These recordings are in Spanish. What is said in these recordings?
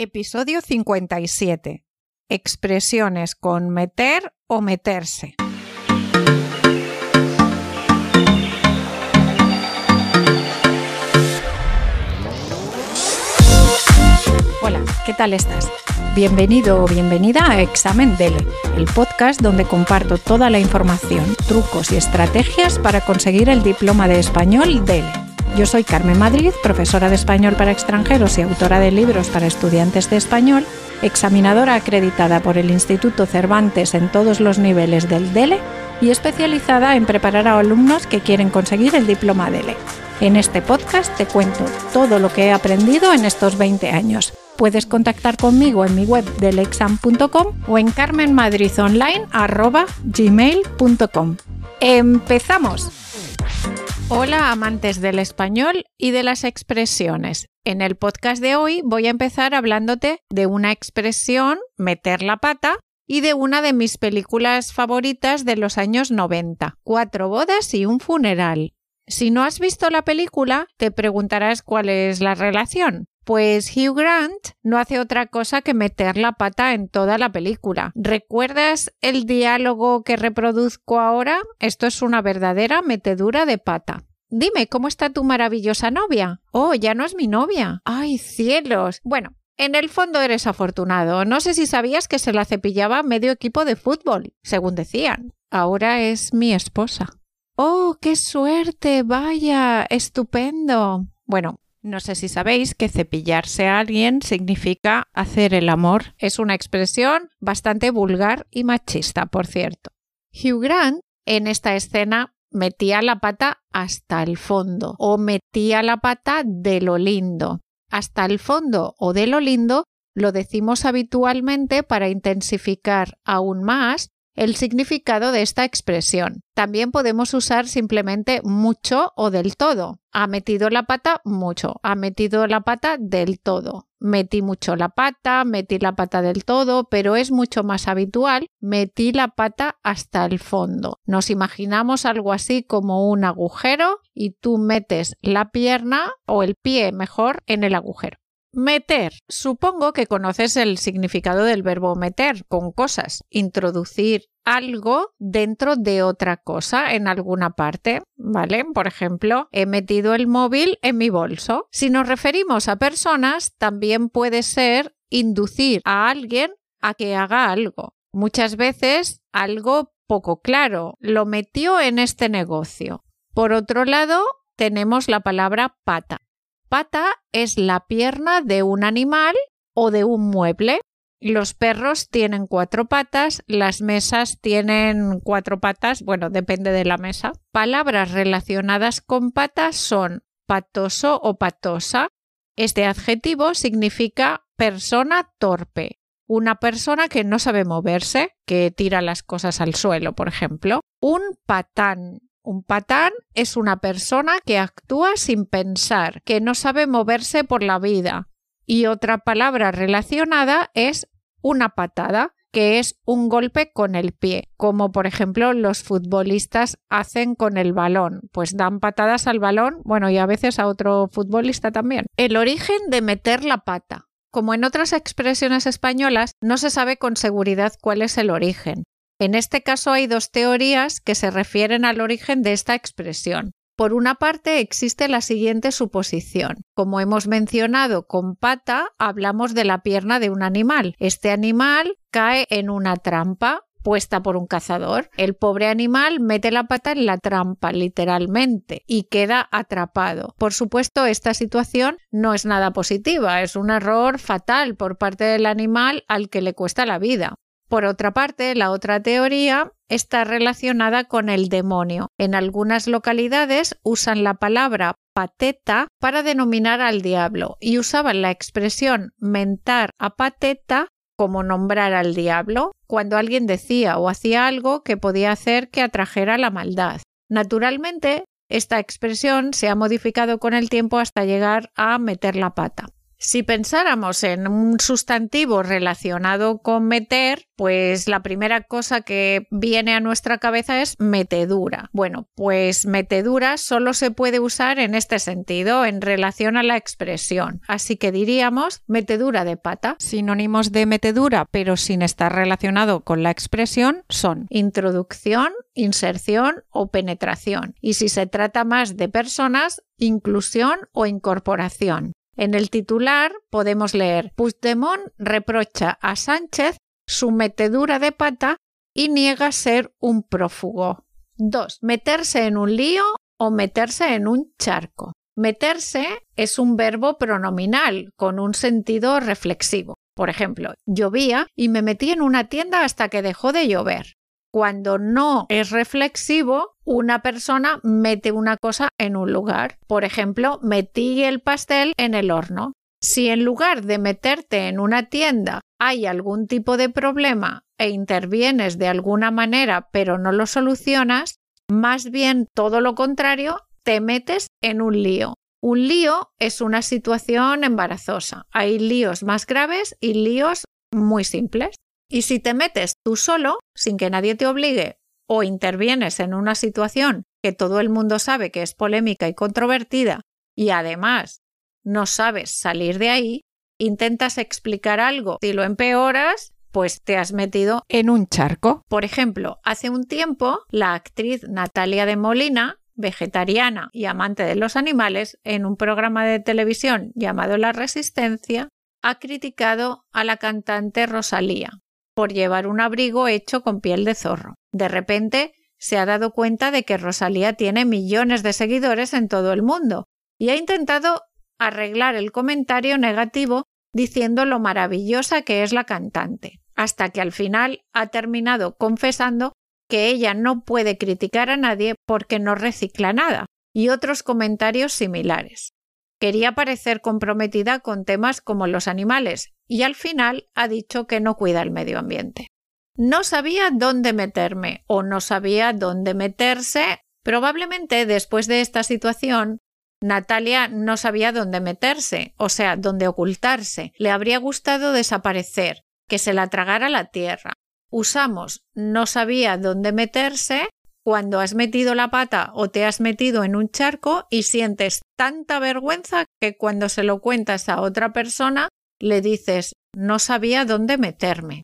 Episodio 57. Expresiones con meter o meterse. Hola, ¿qué tal estás? Bienvenido o bienvenida a Examen DELE, el podcast donde comparto toda la información, trucos y estrategias para conseguir el diploma de español DELE. Yo soy Carmen Madrid, profesora de español para extranjeros y autora de libros para estudiantes de español, examinadora acreditada por el Instituto Cervantes en todos los niveles del DELE y especializada en preparar a alumnos que quieren conseguir el diploma DELE. En este podcast te cuento todo lo que he aprendido en estos 20 años. Puedes contactar conmigo en mi web delexam.com o en carmenmadridonline.gmail.com. ¡Empezamos! Hola amantes del español y de las expresiones. En el podcast de hoy voy a empezar hablándote de una expresión, meter la pata, y de una de mis películas favoritas de los años 90, Cuatro bodas y un funeral. Si no has visto la película, te preguntarás cuál es la relación. Pues Hugh Grant no hace otra cosa que meter la pata en toda la película. ¿Recuerdas el diálogo que reproduzco ahora? Esto es una verdadera metedura de pata. Dime, ¿cómo está tu maravillosa novia? Oh, ya no es mi novia. ¡Ay, cielos! Bueno, en el fondo eres afortunado. No sé si sabías que se la cepillaba medio equipo de fútbol, según decían. Ahora es mi esposa. ¡Oh, qué suerte! Vaya, estupendo. Bueno, no sé si sabéis que cepillarse a alguien significa hacer el amor. Es una expresión bastante vulgar y machista, por cierto. Hugh Grant en esta escena metía la pata hasta el fondo o metía la pata de lo lindo. Hasta el fondo o de lo lindo lo decimos habitualmente para intensificar aún más el significado de esta expresión. También podemos usar simplemente mucho o del todo. Ha metido la pata mucho, ha metido la pata del todo. Metí mucho la pata, metí la pata del todo, pero es mucho más habitual metí la pata hasta el fondo. Nos imaginamos algo así como un agujero y tú metes la pierna o el pie mejor en el agujero. Meter. Supongo que conoces el significado del verbo meter con cosas. Introducir algo dentro de otra cosa en alguna parte, ¿vale? Por ejemplo, he metido el móvil en mi bolso. Si nos referimos a personas, también puede ser inducir a alguien a que haga algo. Muchas veces algo poco claro. Lo metió en este negocio. Por otro lado, tenemos la palabra pata. Pata es la pierna de un animal o de un mueble. Los perros tienen cuatro patas, las mesas tienen cuatro patas, bueno, depende de la mesa. Palabras relacionadas con patas son patoso o patosa. Este adjetivo significa persona torpe, una persona que no sabe moverse, que tira las cosas al suelo, por ejemplo. Un patán un patán es una persona que actúa sin pensar, que no sabe moverse por la vida. Y otra palabra relacionada es una patada, que es un golpe con el pie, como por ejemplo los futbolistas hacen con el balón, pues dan patadas al balón, bueno, y a veces a otro futbolista también. El origen de meter la pata. Como en otras expresiones españolas, no se sabe con seguridad cuál es el origen. En este caso hay dos teorías que se refieren al origen de esta expresión. Por una parte existe la siguiente suposición. Como hemos mencionado con pata, hablamos de la pierna de un animal. Este animal cae en una trampa puesta por un cazador. El pobre animal mete la pata en la trampa, literalmente, y queda atrapado. Por supuesto, esta situación no es nada positiva, es un error fatal por parte del animal al que le cuesta la vida. Por otra parte, la otra teoría está relacionada con el demonio. En algunas localidades usan la palabra pateta para denominar al diablo y usaban la expresión mentar a pateta como nombrar al diablo cuando alguien decía o hacía algo que podía hacer que atrajera la maldad. Naturalmente, esta expresión se ha modificado con el tiempo hasta llegar a meter la pata. Si pensáramos en un sustantivo relacionado con meter, pues la primera cosa que viene a nuestra cabeza es metedura. Bueno, pues metedura solo se puede usar en este sentido, en relación a la expresión. Así que diríamos metedura de pata. Sinónimos de metedura, pero sin estar relacionado con la expresión, son introducción, inserción o penetración. Y si se trata más de personas, inclusión o incorporación. En el titular podemos leer Puigdemont reprocha a Sánchez su metedura de pata y niega ser un prófugo. 2. Meterse en un lío o meterse en un charco. Meterse es un verbo pronominal con un sentido reflexivo. Por ejemplo, llovía y me metí en una tienda hasta que dejó de llover. Cuando no es reflexivo, una persona mete una cosa en un lugar. Por ejemplo, metí el pastel en el horno. Si en lugar de meterte en una tienda hay algún tipo de problema e intervienes de alguna manera pero no lo solucionas, más bien todo lo contrario, te metes en un lío. Un lío es una situación embarazosa. Hay líos más graves y líos muy simples. Y si te metes tú solo, sin que nadie te obligue, o intervienes en una situación que todo el mundo sabe que es polémica y controvertida, y además no sabes salir de ahí, intentas explicar algo y lo empeoras, pues te has metido en un charco. Por ejemplo, hace un tiempo la actriz Natalia de Molina, vegetariana y amante de los animales, en un programa de televisión llamado La Resistencia, ha criticado a la cantante Rosalía por llevar un abrigo hecho con piel de zorro. De repente se ha dado cuenta de que Rosalía tiene millones de seguidores en todo el mundo y ha intentado arreglar el comentario negativo diciendo lo maravillosa que es la cantante, hasta que al final ha terminado confesando que ella no puede criticar a nadie porque no recicla nada, y otros comentarios similares. Quería parecer comprometida con temas como los animales y al final ha dicho que no cuida el medio ambiente. No sabía dónde meterme o no sabía dónde meterse. Probablemente después de esta situación Natalia no sabía dónde meterse, o sea, dónde ocultarse. Le habría gustado desaparecer, que se la tragara la tierra. Usamos no sabía dónde meterse cuando has metido la pata o te has metido en un charco y sientes tanta vergüenza que cuando se lo cuentas a otra persona le dices no sabía dónde meterme.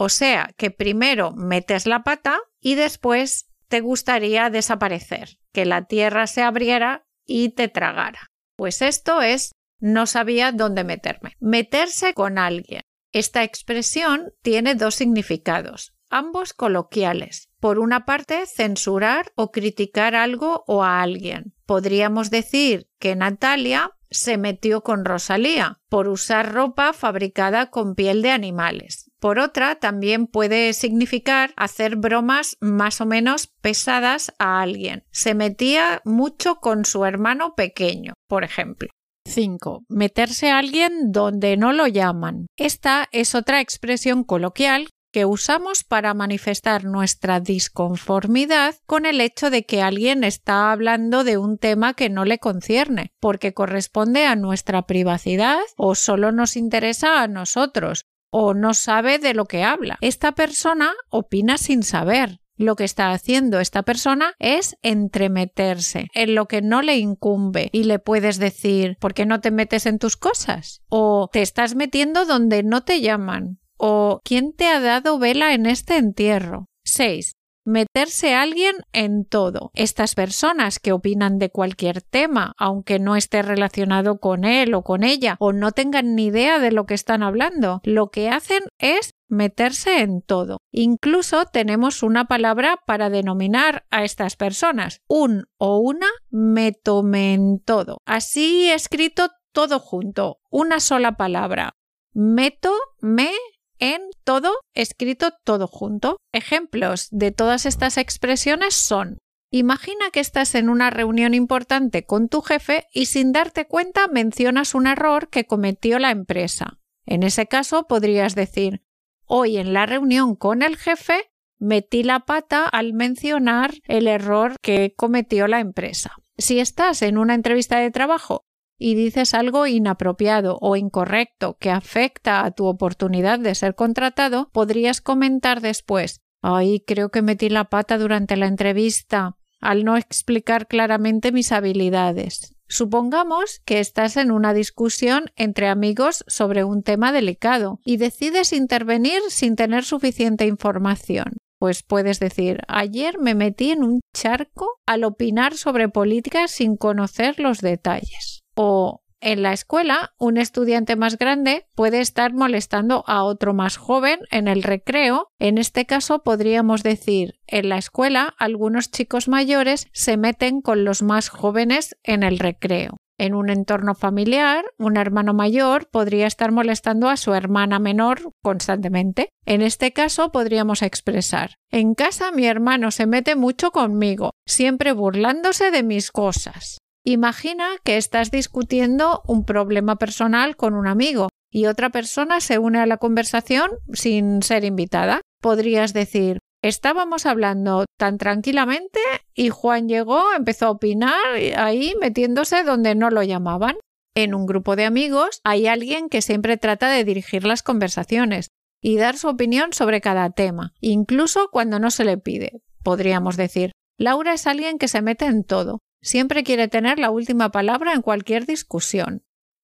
O sea que primero metes la pata y después te gustaría desaparecer, que la tierra se abriera y te tragara. Pues esto es no sabía dónde meterme. Meterse con alguien. Esta expresión tiene dos significados ambos coloquiales. Por una parte, censurar o criticar algo o a alguien. Podríamos decir que Natalia se metió con Rosalía por usar ropa fabricada con piel de animales. Por otra, también puede significar hacer bromas más o menos pesadas a alguien. Se metía mucho con su hermano pequeño, por ejemplo. 5. Meterse a alguien donde no lo llaman. Esta es otra expresión coloquial que usamos para manifestar nuestra disconformidad con el hecho de que alguien está hablando de un tema que no le concierne, porque corresponde a nuestra privacidad o solo nos interesa a nosotros o no sabe de lo que habla. Esta persona opina sin saber, lo que está haciendo esta persona es entremeterse en lo que no le incumbe y le puedes decir ¿por qué no te metes en tus cosas? o te estás metiendo donde no te llaman o ¿quién te ha dado vela en este entierro? 6. Meterse alguien en todo. Estas personas que opinan de cualquier tema, aunque no esté relacionado con él o con ella, o no tengan ni idea de lo que están hablando, lo que hacen es meterse en todo. Incluso tenemos una palabra para denominar a estas personas. Un o una me en todo. Así escrito todo junto, una sola palabra. Meto, me, en todo escrito todo junto. Ejemplos de todas estas expresiones son Imagina que estás en una reunión importante con tu jefe y sin darte cuenta mencionas un error que cometió la empresa. En ese caso podrías decir Hoy en la reunión con el jefe metí la pata al mencionar el error que cometió la empresa. Si estás en una entrevista de trabajo y dices algo inapropiado o incorrecto que afecta a tu oportunidad de ser contratado, podrías comentar después Ay, creo que metí la pata durante la entrevista al no explicar claramente mis habilidades. Supongamos que estás en una discusión entre amigos sobre un tema delicado y decides intervenir sin tener suficiente información. Pues puedes decir, ayer me metí en un charco al opinar sobre política sin conocer los detalles. O en la escuela, un estudiante más grande puede estar molestando a otro más joven en el recreo. En este caso podríamos decir, en la escuela algunos chicos mayores se meten con los más jóvenes en el recreo. En un entorno familiar, un hermano mayor podría estar molestando a su hermana menor constantemente. En este caso podríamos expresar En casa mi hermano se mete mucho conmigo, siempre burlándose de mis cosas. Imagina que estás discutiendo un problema personal con un amigo y otra persona se une a la conversación sin ser invitada. Podrías decir, estábamos hablando tan tranquilamente y Juan llegó, empezó a opinar ahí metiéndose donde no lo llamaban. En un grupo de amigos hay alguien que siempre trata de dirigir las conversaciones y dar su opinión sobre cada tema, incluso cuando no se le pide. Podríamos decir, Laura es alguien que se mete en todo, siempre quiere tener la última palabra en cualquier discusión.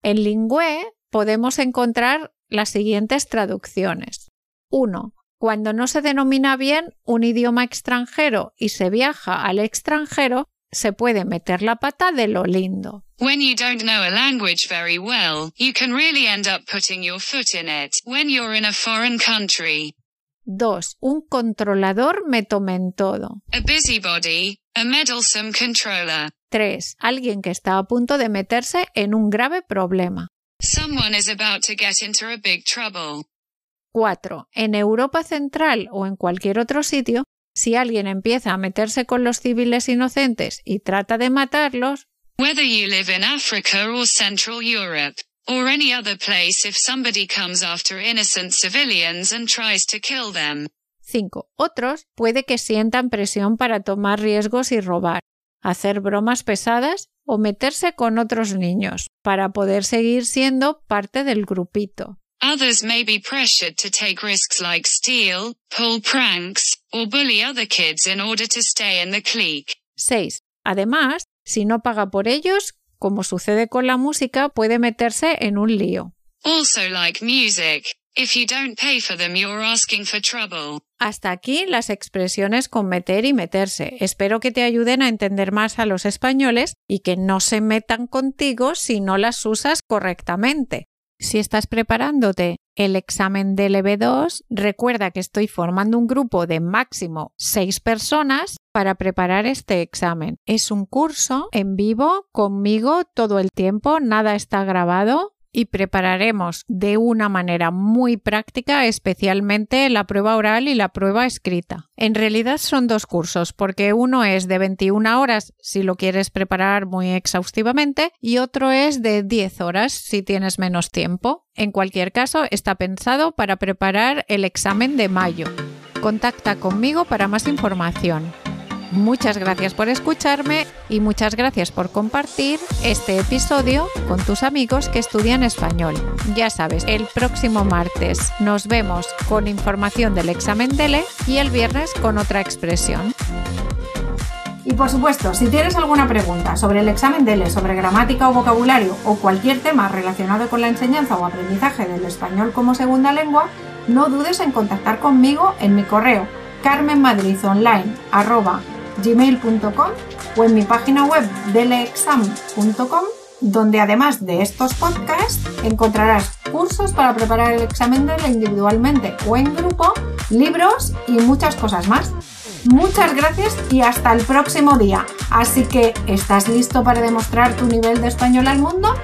En Lingüe podemos encontrar las siguientes traducciones. 1. Cuando no se denomina bien un idioma extranjero y se viaja al extranjero, se puede meter la pata de lo lindo. When you don't know a language very well, you can really end up putting your foot in it when you're in a foreign country. 2. Un controlador me tome en todo. A busybody, a meddlesome controller. 3. Alguien que está a punto de meterse en un grave problema. Someone is about to get into a big trouble. 4. En Europa Central o en cualquier otro sitio, si alguien empieza a meterse con los civiles inocentes y trata de matarlos, Whether you live in Africa or Central Europe, or any other place if somebody comes after innocent civilians and tries to kill them. 5. Otros puede que sientan presión para tomar riesgos y robar, hacer bromas pesadas o meterse con otros niños para poder seguir siendo parte del grupito. Others may be pressured to take risks like steal, pull pranks, or bully other kids in order to stay in the clique. 6. Además, si no paga por ellos, como sucede con la música, puede meterse en un lío. Also like music, if you don't pay for them you're asking for trouble. Hasta aquí las expresiones con meter y meterse. Espero que te ayuden a entender más a los españoles y que no se metan contigo si no las usas correctamente. Si estás preparándote el examen del EB2, recuerda que estoy formando un grupo de máximo seis personas para preparar este examen. Es un curso en vivo conmigo todo el tiempo, nada está grabado y prepararemos de una manera muy práctica especialmente la prueba oral y la prueba escrita. En realidad son dos cursos porque uno es de 21 horas si lo quieres preparar muy exhaustivamente y otro es de 10 horas si tienes menos tiempo. En cualquier caso está pensado para preparar el examen de mayo. Contacta conmigo para más información. Muchas gracias por escucharme y muchas gracias por compartir este episodio con tus amigos que estudian español. Ya sabes, el próximo martes nos vemos con información del examen DELE y el viernes con otra expresión. Y por supuesto, si tienes alguna pregunta sobre el examen DELE, sobre gramática o vocabulario o cualquier tema relacionado con la enseñanza o aprendizaje del español como segunda lengua, no dudes en contactar conmigo en mi correo carmenmadridonline.com gmail.com o en mi página web deleexam.com donde además de estos podcasts encontrarás cursos para preparar el examen DELE individualmente o en grupo, libros y muchas cosas más. Muchas gracias y hasta el próximo día. Así que, ¿estás listo para demostrar tu nivel de español al mundo?